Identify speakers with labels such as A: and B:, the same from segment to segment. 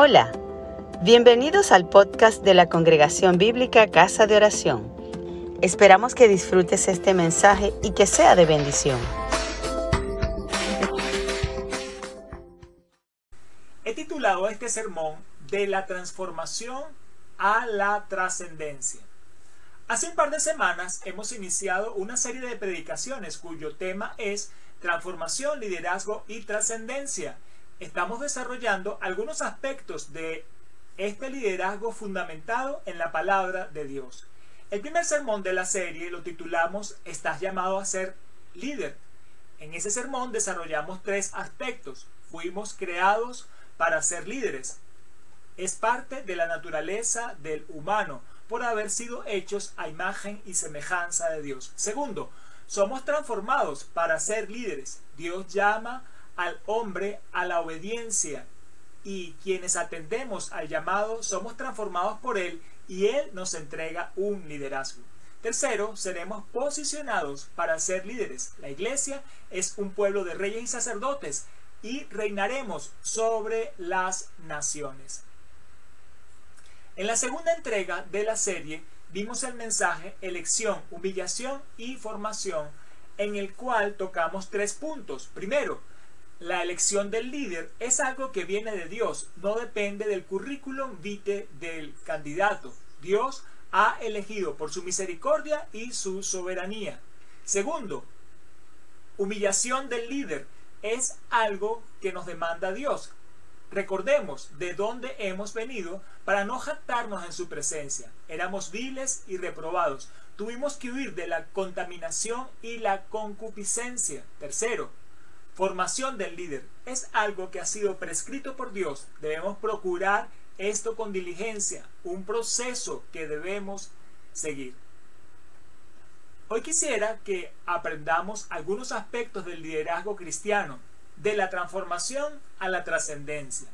A: Hola, bienvenidos al podcast de la Congregación Bíblica Casa de Oración. Esperamos que disfrutes este mensaje y que sea de bendición.
B: He titulado este sermón de la transformación a la trascendencia. Hace un par de semanas hemos iniciado una serie de predicaciones cuyo tema es transformación, liderazgo y trascendencia estamos desarrollando algunos aspectos de este liderazgo fundamentado en la palabra de Dios. El primer sermón de la serie lo titulamos Estás llamado a ser líder. En ese sermón desarrollamos tres aspectos. Fuimos creados para ser líderes. Es parte de la naturaleza del humano por haber sido hechos a imagen y semejanza de Dios. Segundo, somos transformados para ser líderes. Dios llama al hombre a la obediencia y quienes atendemos al llamado somos transformados por él y él nos entrega un liderazgo. Tercero, seremos posicionados para ser líderes. La iglesia es un pueblo de reyes y sacerdotes y reinaremos sobre las naciones. En la segunda entrega de la serie vimos el mensaje elección, humillación y formación en el cual tocamos tres puntos. Primero, la elección del líder es algo que viene de Dios, no depende del currículum vitae del candidato. Dios ha elegido por su misericordia y su soberanía. Segundo, humillación del líder es algo que nos demanda Dios. Recordemos de dónde hemos venido para no jactarnos en su presencia. Éramos viles y reprobados. Tuvimos que huir de la contaminación y la concupiscencia. Tercero, Formación del líder es algo que ha sido prescrito por Dios. Debemos procurar esto con diligencia, un proceso que debemos seguir. Hoy quisiera que aprendamos algunos aspectos del liderazgo cristiano, de la transformación a la trascendencia.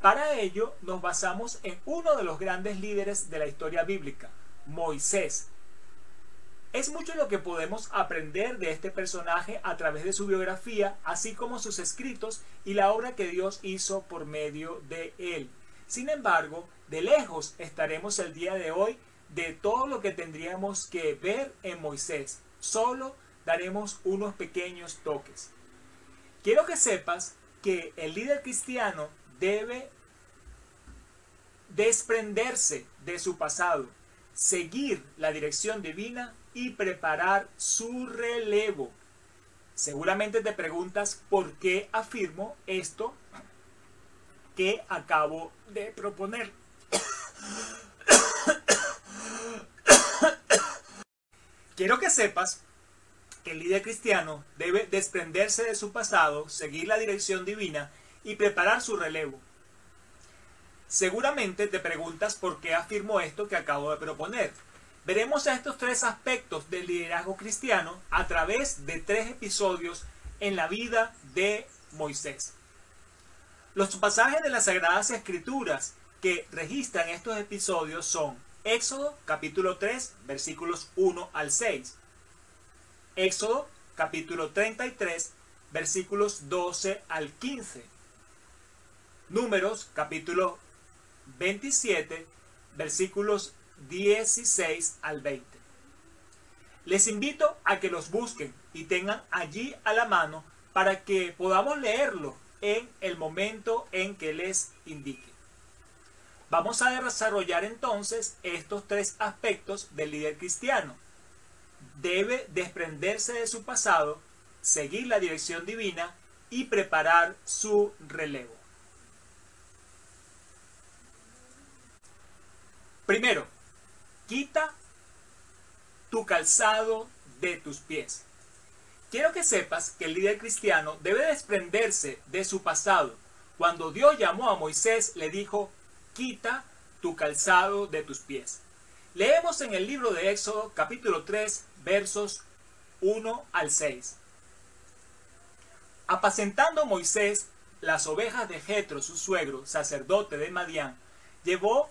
B: Para ello nos basamos en uno de los grandes líderes de la historia bíblica, Moisés, es mucho lo que podemos aprender de este personaje a través de su biografía, así como sus escritos y la obra que Dios hizo por medio de él. Sin embargo, de lejos estaremos el día de hoy de todo lo que tendríamos que ver en Moisés. Solo daremos unos pequeños toques. Quiero que sepas que el líder cristiano debe desprenderse de su pasado, seguir la dirección divina y preparar su relevo. Seguramente te preguntas por qué afirmo esto que acabo de proponer. Quiero que sepas que el líder cristiano debe desprenderse de su pasado, seguir la dirección divina y preparar su relevo. Seguramente te preguntas por qué afirmo esto que acabo de proponer. Veremos estos tres aspectos del liderazgo cristiano a través de tres episodios en la vida de Moisés. Los pasajes de las Sagradas Escrituras que registran estos episodios son Éxodo capítulo 3 versículos 1 al 6, Éxodo capítulo 33 versículos 12 al 15, Números capítulo 27 versículos 16 al 20. Les invito a que los busquen y tengan allí a la mano para que podamos leerlo en el momento en que les indique. Vamos a desarrollar entonces estos tres aspectos del líder cristiano. Debe desprenderse de su pasado, seguir la dirección divina y preparar su relevo. Primero, quita tu calzado de tus pies. Quiero que sepas que el líder cristiano debe desprenderse de su pasado. Cuando Dios llamó a Moisés, le dijo, quita tu calzado de tus pies. Leemos en el libro de Éxodo capítulo 3 versos 1 al 6. Apacentando Moisés las ovejas de Jetro, su suegro, sacerdote de Madián, llevó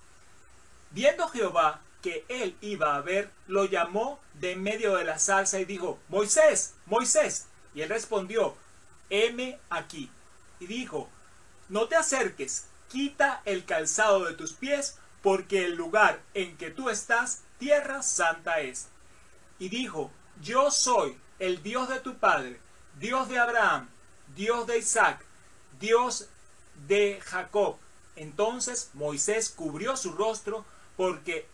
B: Viendo Jehová que él iba a ver, lo llamó de medio de la zarza y dijo, Moisés, Moisés. Y él respondió, heme aquí. Y dijo, no te acerques, quita el calzado de tus pies, porque el lugar en que tú estás, tierra santa es. Y dijo, yo soy el Dios de tu padre, Dios de Abraham, Dios de Isaac, Dios de Jacob. Entonces Moisés cubrió su rostro porque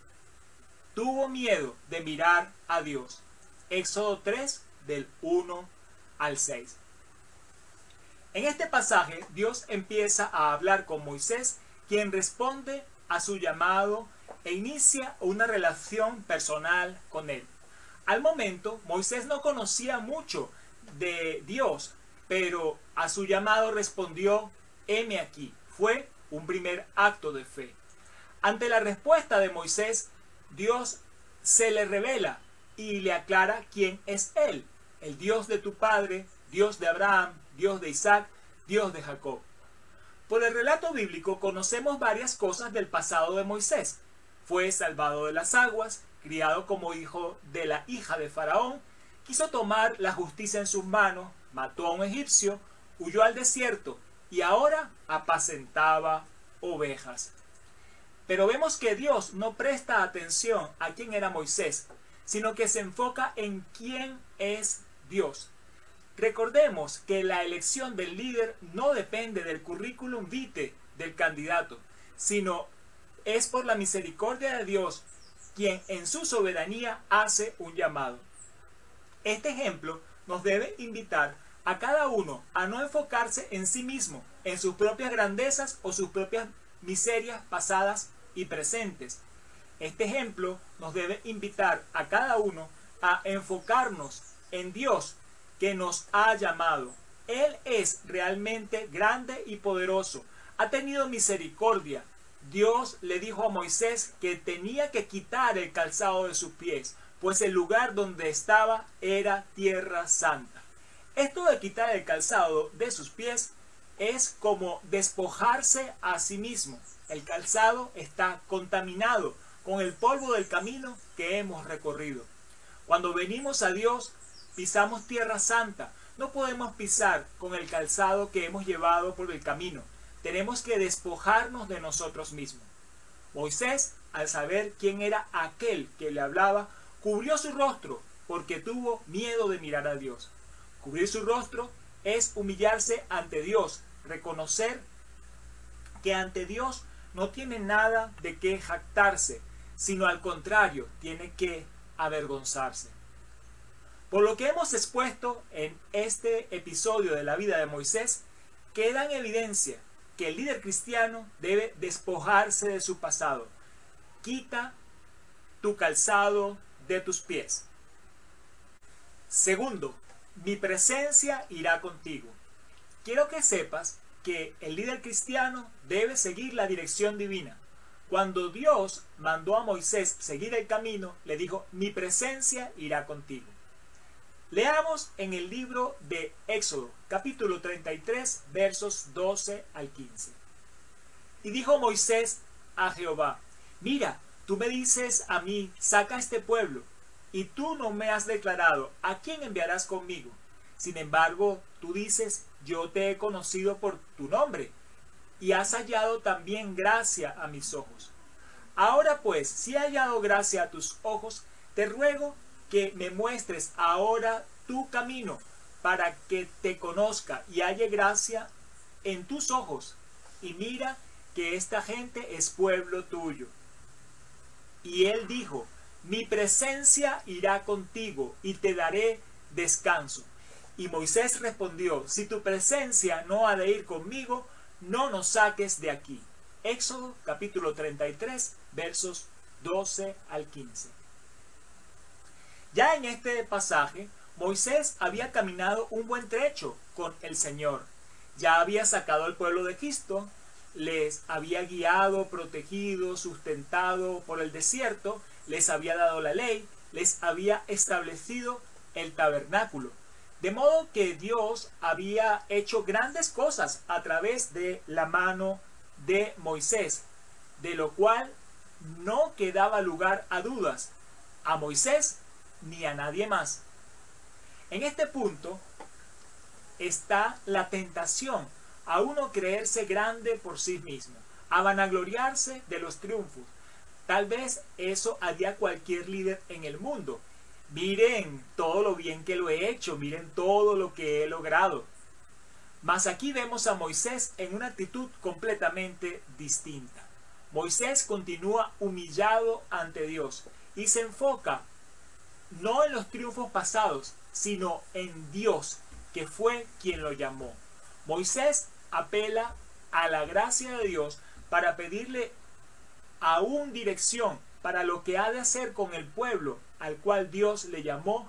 B: tuvo miedo de mirar a Dios. Éxodo 3 del 1 al 6. En este pasaje Dios empieza a hablar con Moisés, quien responde a su llamado e inicia una relación personal con él. Al momento, Moisés no conocía mucho de Dios, pero a su llamado respondió, heme aquí. Fue un primer acto de fe. Ante la respuesta de Moisés, Dios se le revela y le aclara quién es Él, el Dios de tu padre, Dios de Abraham, Dios de Isaac, Dios de Jacob. Por el relato bíblico conocemos varias cosas del pasado de Moisés. Fue salvado de las aguas, criado como hijo de la hija de Faraón, quiso tomar la justicia en sus manos, mató a un egipcio, huyó al desierto y ahora apacentaba ovejas. Pero vemos que Dios no presta atención a quién era Moisés, sino que se enfoca en quién es Dios. Recordemos que la elección del líder no depende del currículum vitae del candidato, sino es por la misericordia de Dios quien en su soberanía hace un llamado. Este ejemplo nos debe invitar a cada uno a no enfocarse en sí mismo, en sus propias grandezas o sus propias miserias pasadas y presentes. Este ejemplo nos debe invitar a cada uno a enfocarnos en Dios que nos ha llamado. Él es realmente grande y poderoso. Ha tenido misericordia. Dios le dijo a Moisés que tenía que quitar el calzado de sus pies, pues el lugar donde estaba era tierra santa. Esto de quitar el calzado de sus pies es como despojarse a sí mismo. El calzado está contaminado con el polvo del camino que hemos recorrido. Cuando venimos a Dios, pisamos tierra santa. No podemos pisar con el calzado que hemos llevado por el camino. Tenemos que despojarnos de nosotros mismos. Moisés, al saber quién era aquel que le hablaba, cubrió su rostro porque tuvo miedo de mirar a Dios. Cubrir su rostro es humillarse ante Dios, reconocer que ante Dios no tiene nada de qué jactarse, sino al contrario, tiene que avergonzarse. Por lo que hemos expuesto en este episodio de la vida de Moisés, queda en evidencia que el líder cristiano debe despojarse de su pasado. Quita tu calzado de tus pies. Segundo, mi presencia irá contigo. Quiero que sepas que el líder cristiano debe seguir la dirección divina. Cuando Dios mandó a Moisés seguir el camino, le dijo, mi presencia irá contigo. Leamos en el libro de Éxodo, capítulo 33, versos 12 al 15. Y dijo Moisés a Jehová, mira, tú me dices a mí, saca este pueblo, y tú no me has declarado a quién enviarás conmigo. Sin embargo, tú dices, yo te he conocido por tu nombre, y has hallado también gracia a mis ojos. Ahora pues, si he hallado gracia a tus ojos, te ruego que me muestres ahora tu camino, para que te conozca y halle gracia en tus ojos, y mira que esta gente es pueblo tuyo. Y él dijo, mi presencia irá contigo y te daré descanso. Y Moisés respondió, si tu presencia no ha de ir conmigo, no nos saques de aquí. Éxodo capítulo 33 versos 12 al 15. Ya en este pasaje, Moisés había caminado un buen trecho con el Señor. Ya había sacado al pueblo de Egipto, les había guiado, protegido, sustentado por el desierto, les había dado la ley, les había establecido el tabernáculo. De modo que Dios había hecho grandes cosas a través de la mano de Moisés, de lo cual no quedaba lugar a dudas a Moisés ni a nadie más. En este punto está la tentación a uno creerse grande por sí mismo, a vanagloriarse de los triunfos. Tal vez eso haría cualquier líder en el mundo. Miren todo lo bien que lo he hecho, miren todo lo que he logrado. Mas aquí vemos a Moisés en una actitud completamente distinta. Moisés continúa humillado ante Dios y se enfoca no en los triunfos pasados, sino en Dios, que fue quien lo llamó. Moisés apela a la gracia de Dios para pedirle aún dirección para lo que ha de hacer con el pueblo al cual Dios le llamó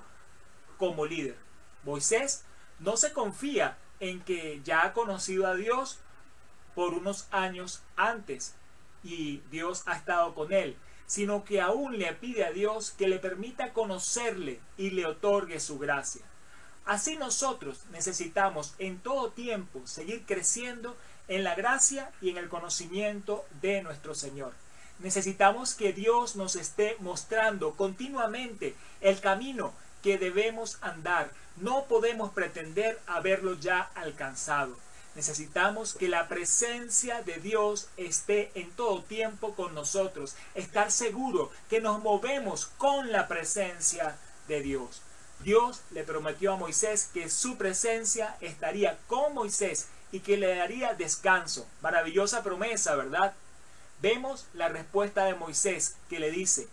B: como líder. Moisés no se confía en que ya ha conocido a Dios por unos años antes y Dios ha estado con él, sino que aún le pide a Dios que le permita conocerle y le otorgue su gracia. Así nosotros necesitamos en todo tiempo seguir creciendo en la gracia y en el conocimiento de nuestro Señor. Necesitamos que Dios nos esté mostrando continuamente el camino que debemos andar. No podemos pretender haberlo ya alcanzado. Necesitamos que la presencia de Dios esté en todo tiempo con nosotros. Estar seguro que nos movemos con la presencia de Dios. Dios le prometió a Moisés que su presencia estaría con Moisés y que le daría descanso. Maravillosa promesa, ¿verdad? Vemos la respuesta de Moisés que le dice,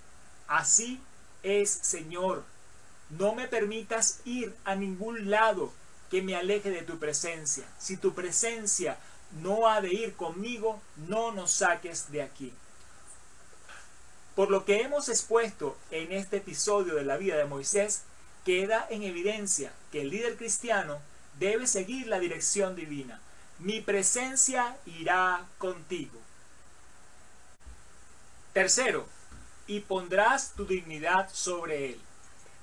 B: así es Señor, no me permitas ir a ningún lado que me aleje de tu presencia. Si tu presencia no ha de ir conmigo, no nos saques de aquí. Por lo que hemos expuesto en este episodio de la vida de Moisés, queda en evidencia que el líder cristiano debe seguir la dirección divina. Mi presencia irá contigo. Tercero, y pondrás tu dignidad sobre él.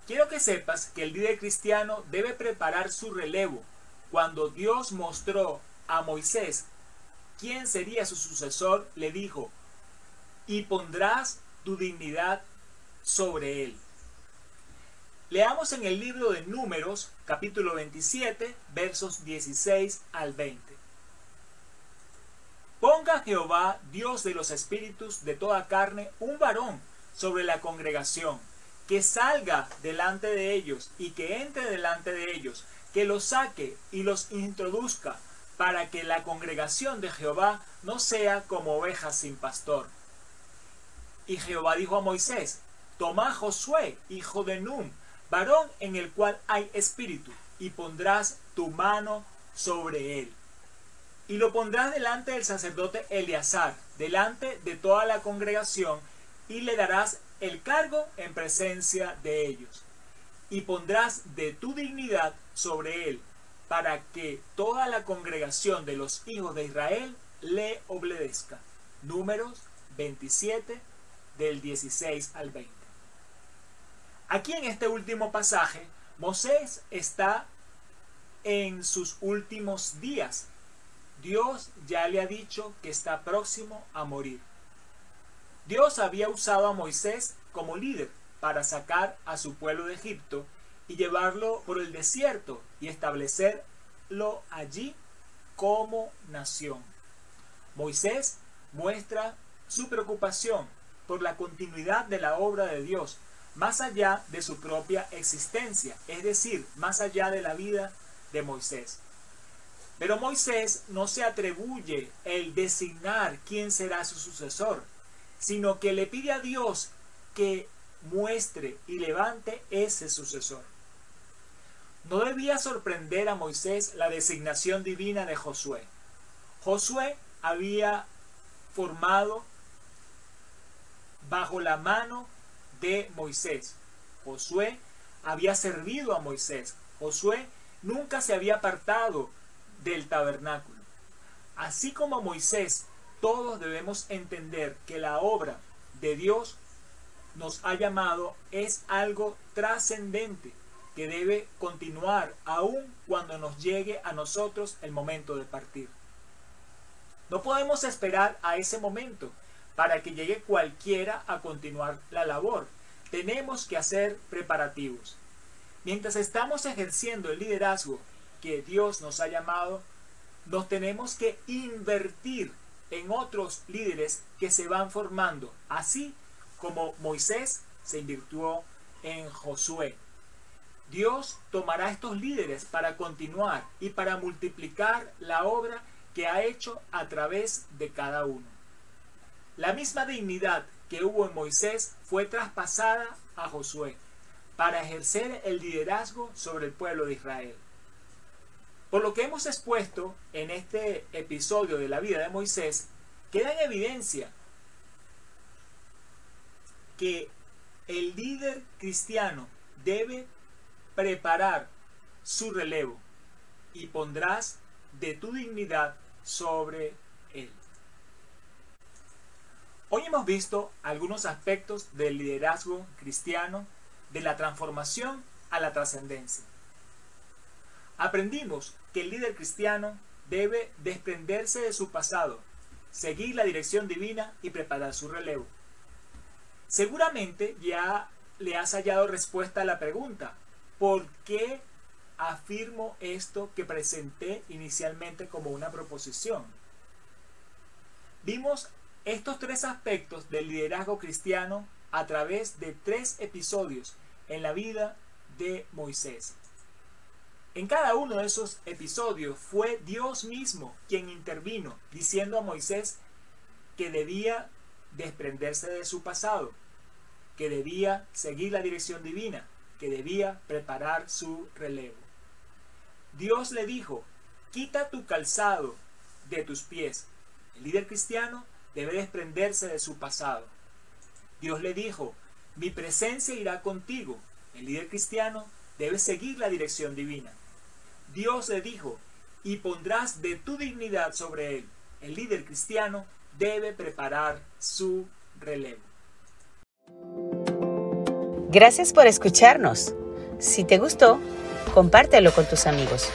B: Quiero que sepas que el líder cristiano debe preparar su relevo. Cuando Dios mostró a Moisés quién sería su sucesor, le dijo, y pondrás tu dignidad sobre él. Leamos en el libro de Números, capítulo 27, versos 16 al 20. Ponga Jehová, Dios de los espíritus de toda carne, un varón sobre la congregación que salga delante de ellos y que entre delante de ellos, que los saque y los introduzca, para que la congregación de Jehová no sea como ovejas sin pastor. Y Jehová dijo a Moisés, Toma Josué, hijo de Num, varón en el cual hay espíritu, y pondrás tu mano sobre él. Y lo pondrás delante del sacerdote Eleazar, delante de toda la congregación, y le darás el cargo en presencia de ellos, y pondrás de tu dignidad sobre él, para que toda la congregación de los hijos de Israel le obedezca. Números 27 del 16 al 20. Aquí en este último pasaje, Moisés está en sus últimos días. Dios ya le ha dicho que está próximo a morir. Dios había usado a Moisés como líder para sacar a su pueblo de Egipto y llevarlo por el desierto y establecerlo allí como nación. Moisés muestra su preocupación por la continuidad de la obra de Dios, más allá de su propia existencia, es decir, más allá de la vida de Moisés. Pero Moisés no se atribuye el designar quién será su sucesor, sino que le pide a Dios que muestre y levante ese sucesor. No debía sorprender a Moisés la designación divina de Josué. Josué había formado bajo la mano de Moisés. Josué había servido a Moisés. Josué nunca se había apartado del tabernáculo. Así como Moisés todos debemos entender que la obra de Dios nos ha llamado es algo trascendente que debe continuar aun cuando nos llegue a nosotros el momento de partir. No podemos esperar a ese momento para que llegue cualquiera a continuar la labor. Tenemos que hacer preparativos. Mientras estamos ejerciendo el liderazgo que Dios nos ha llamado, nos tenemos que invertir en otros líderes que se van formando, así como Moisés se invirtió en Josué. Dios tomará estos líderes para continuar y para multiplicar la obra que ha hecho a través de cada uno. La misma dignidad que hubo en Moisés fue traspasada a Josué para ejercer el liderazgo sobre el pueblo de Israel. Por lo que hemos expuesto en este episodio de la vida de Moisés, queda en evidencia que el líder cristiano debe preparar su relevo y pondrás de tu dignidad sobre él. Hoy hemos visto algunos aspectos del liderazgo cristiano, de la transformación a la trascendencia. Aprendimos que el líder cristiano debe desprenderse de su pasado, seguir la dirección divina y preparar su relevo. Seguramente ya le has hallado respuesta a la pregunta, ¿por qué afirmo esto que presenté inicialmente como una proposición? Vimos estos tres aspectos del liderazgo cristiano a través de tres episodios en la vida de Moisés. En cada uno de esos episodios fue Dios mismo quien intervino, diciendo a Moisés que debía desprenderse de su pasado, que debía seguir la dirección divina, que debía preparar su relevo. Dios le dijo, quita tu calzado de tus pies. El líder cristiano debe desprenderse de su pasado. Dios le dijo, mi presencia irá contigo. El líder cristiano debe seguir la dirección divina. Dios le dijo, y pondrás de tu dignidad sobre él. El líder cristiano debe preparar su relevo.
A: Gracias por escucharnos. Si te gustó, compártelo con tus amigos.